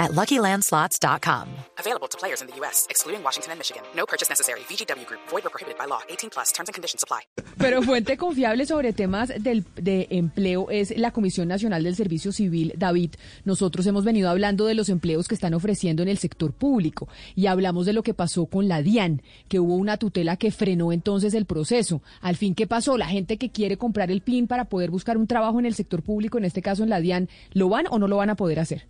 at LuckyLandSlots.com. Available to players in the U.S., excluding Washington and Michigan. No purchase necessary. VGW Group. Void or prohibited by law. 18 plus. Terms and conditions apply. Pero fuente confiable sobre temas del, de empleo es la Comisión Nacional del Servicio Civil. David, nosotros hemos venido hablando de los empleos que están ofreciendo en el sector público y hablamos de lo que pasó con la DIAN, que hubo una tutela que frenó entonces el proceso. Al fin, ¿qué pasó? La gente que quiere comprar el PIN para poder buscar un trabajo en el sector público, en este caso en la DIAN, ¿lo van o no lo van a poder hacer?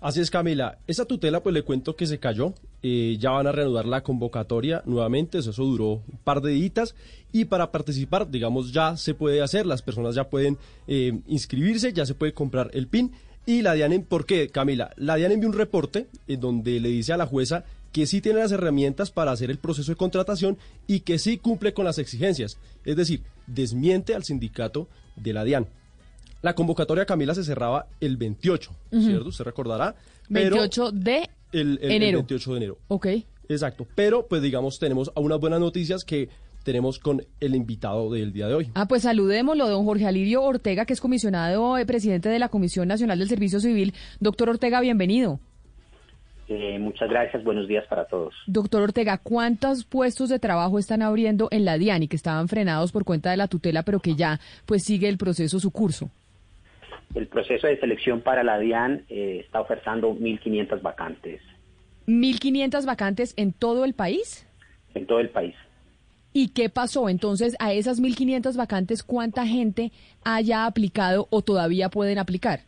Así es, Camila. Esa tutela, pues le cuento que se cayó. Eh, ya van a reanudar la convocatoria nuevamente. Eso, duró un par de días. Y para participar, digamos, ya se puede hacer. Las personas ya pueden eh, inscribirse, ya se puede comprar el PIN. Y la DIAN, ¿por qué, Camila? La DIAN envió un reporte en donde le dice a la jueza que sí tiene las herramientas para hacer el proceso de contratación y que sí cumple con las exigencias. Es decir, desmiente al sindicato de la DIAN. La convocatoria, Camila, se cerraba el 28, ¿cierto? Usted recordará. 28 de el, enero. 28 de enero. Ok. Exacto. Pero, pues digamos, tenemos unas buenas noticias que tenemos con el invitado del día de hoy. Ah, pues saludémoslo, don Jorge Alirio Ortega, que es comisionado, eh, presidente de la Comisión Nacional del Servicio Civil. Doctor Ortega, bienvenido. Eh, muchas gracias, buenos días para todos. Doctor Ortega, ¿cuántos puestos de trabajo están abriendo en la DIAN y que estaban frenados por cuenta de la tutela, pero que ya pues sigue el proceso su curso? El proceso de selección para la DIAN eh, está ofertando 1.500 vacantes. ¿1.500 vacantes en todo el país? En todo el país. ¿Y qué pasó? Entonces, a esas 1.500 vacantes, ¿cuánta gente haya aplicado o todavía pueden aplicar?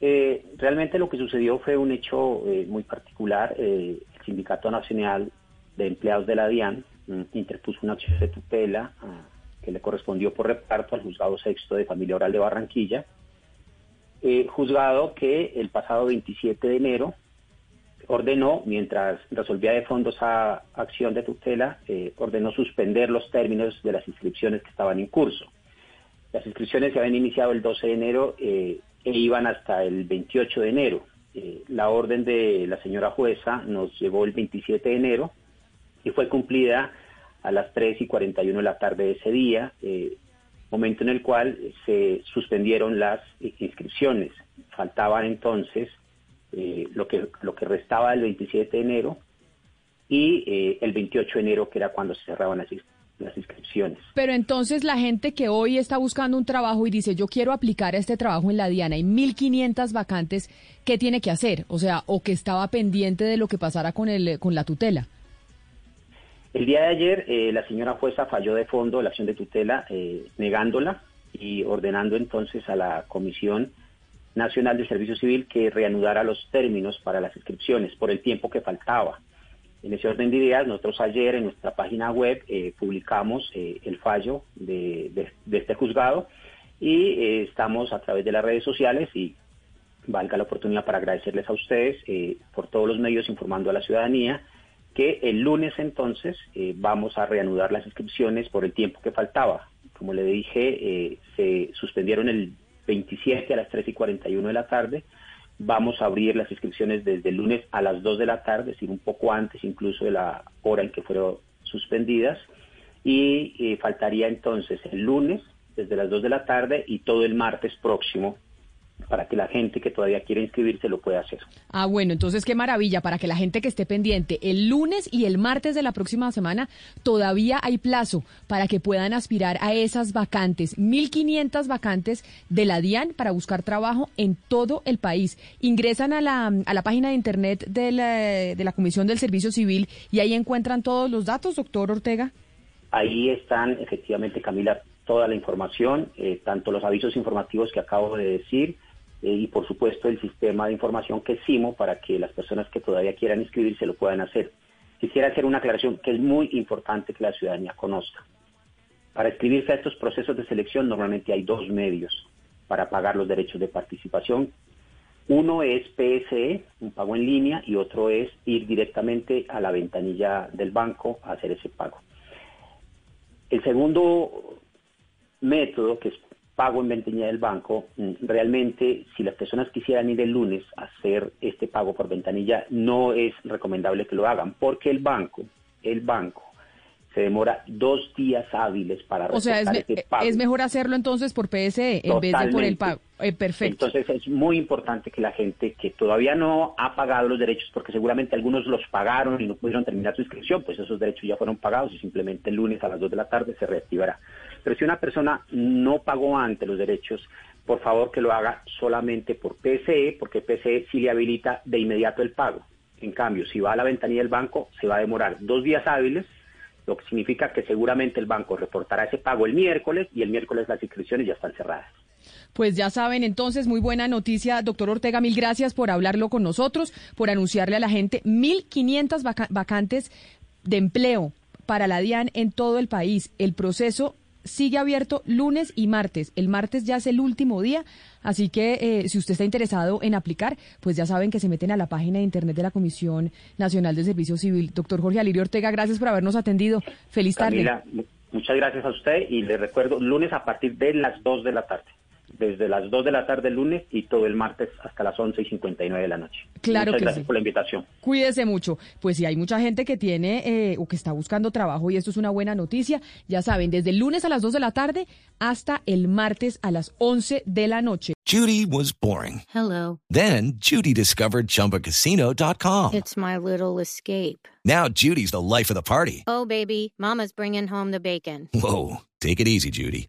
Eh, realmente lo que sucedió fue un hecho eh, muy particular. el Sindicato Nacional de Empleados de la DIAN mm, interpuso una acción de tutela que le correspondió por reparto al juzgado sexto de familia oral de Barranquilla, eh, juzgado que el pasado 27 de enero ordenó, mientras resolvía de fondo esa acción de tutela, eh, ordenó suspender los términos de las inscripciones que estaban en curso. Las inscripciones se habían iniciado el 12 de enero eh, e iban hasta el 28 de enero. la orden de la señora jueza nos llegó el 27 de enero y fue cumplida a las 3 y 41 de la tarde de ese día, eh, momento en el cual se suspendieron las inscripciones. Faltaban entonces eh, lo, que, lo que restaba el 27 de enero y eh, el 28 de enero, que era cuando se cerraban las, las inscripciones. Pero entonces la gente que hoy está buscando un trabajo y dice, yo quiero aplicar este trabajo en la Diana, hay 1.500 vacantes, ¿qué tiene que hacer? O sea, o que estaba pendiente de lo que pasara con, el, con la tutela. El día de ayer eh, la señora jueza falló de fondo la acción de tutela eh, negándola y ordenando entonces a la Comisión Nacional de Servicio Civil que reanudara los términos para las inscripciones por el tiempo que faltaba. En ese orden de ideas, nosotros ayer en nuestra página web eh, publicamos el fallo de, este juzgado y estamos a través de las redes sociales y valga la oportunidad para agradecerles a ustedes por todos los medios informando a la ciudadanía que el lunes entonces eh, vamos a reanudar las inscripciones por el tiempo que faltaba. Como le dije, eh, se suspendieron el 27 a las 3 y 41 de la tarde. Vamos a abrir las inscripciones desde el lunes a las 2 de la tarde, es decir, un poco antes incluso de la hora en que fueron suspendidas. Y eh, faltaría entonces el lunes desde las 2 de la tarde y todo el martes próximo para que la gente que todavía quiere inscribirse lo pueda hacer. Ah, bueno, entonces qué maravilla, para que la gente que esté pendiente el lunes y el martes de la próxima semana todavía hay plazo para que puedan aspirar a esas vacantes, 1.500 vacantes de la DIAN para buscar trabajo en todo el país. Ingresan a la, a la página de internet de la, de la Comisión del Servicio Civil y ahí encuentran todos los datos, doctor Ortega. Ahí están efectivamente, Camila, toda la información, eh, tanto los avisos informativos que acabo de decir, eh, y por supuesto el sistema de información que es CIMO para que las personas que todavía quieran inscribirse lo puedan hacer. Quisiera hacer una aclaración que es muy importante que la ciudadanía conozca. Para inscribirse a estos procesos de selección normalmente hay dos medios para pagar los derechos de participación. Uno es PSE, un pago en línea, y otro es ir directamente a la ventanilla del banco a hacer ese pago. El segundo método, que es pago en ventanilla del banco, mm, realmente si las personas quisieran ir el lunes a hacer este pago por ventanilla, no es recomendable que lo hagan, porque el banco, el banco, se demora dos días hábiles para O sea, es, pago. es mejor hacerlo entonces por PSE en vez de por el pago. Eh, perfecto. Entonces es muy importante que la gente que todavía no ha pagado los derechos, porque seguramente algunos los pagaron y no pudieron terminar su inscripción, pues esos derechos ya fueron pagados y simplemente el lunes a las 2 de la tarde se reactivará. Pero si una persona no pagó antes los derechos, por favor que lo haga solamente por PSE, porque PSE sí le habilita de inmediato el pago. En cambio, si va a la ventanilla del banco, se va a demorar dos días hábiles lo que significa que seguramente el banco reportará ese pago el miércoles y el miércoles las inscripciones ya están cerradas. Pues ya saben, entonces, muy buena noticia, doctor Ortega, mil gracias por hablarlo con nosotros, por anunciarle a la gente 1.500 vacantes de empleo para la DIAN en todo el país. El proceso sigue abierto lunes y martes. El martes ya es el último día, así que eh, si usted está interesado en aplicar, pues ya saben que se meten a la página de internet de la Comisión Nacional de Servicio Civil. Doctor Jorge Alirio Ortega, gracias por habernos atendido. Feliz tarde. muchas gracias a usted y le recuerdo, lunes a partir de las 2 de la tarde desde las 2 de la tarde el lunes y todo el martes hasta las 11 y 59 de la noche. Claro Muchas que gracias por la invitación. Cuídese mucho. Pues si hay mucha gente que tiene eh, o que está buscando trabajo y esto es una buena noticia, ya saben, desde el lunes a las 2 de la tarde hasta el martes a las 11 de la noche. Judy was boring. Hello. Then Judy discovered chumbacasino.com. It's my little escape. Now Judy's the life of the party. Oh baby, mama's bringing home the bacon. Whoa, take it easy Judy.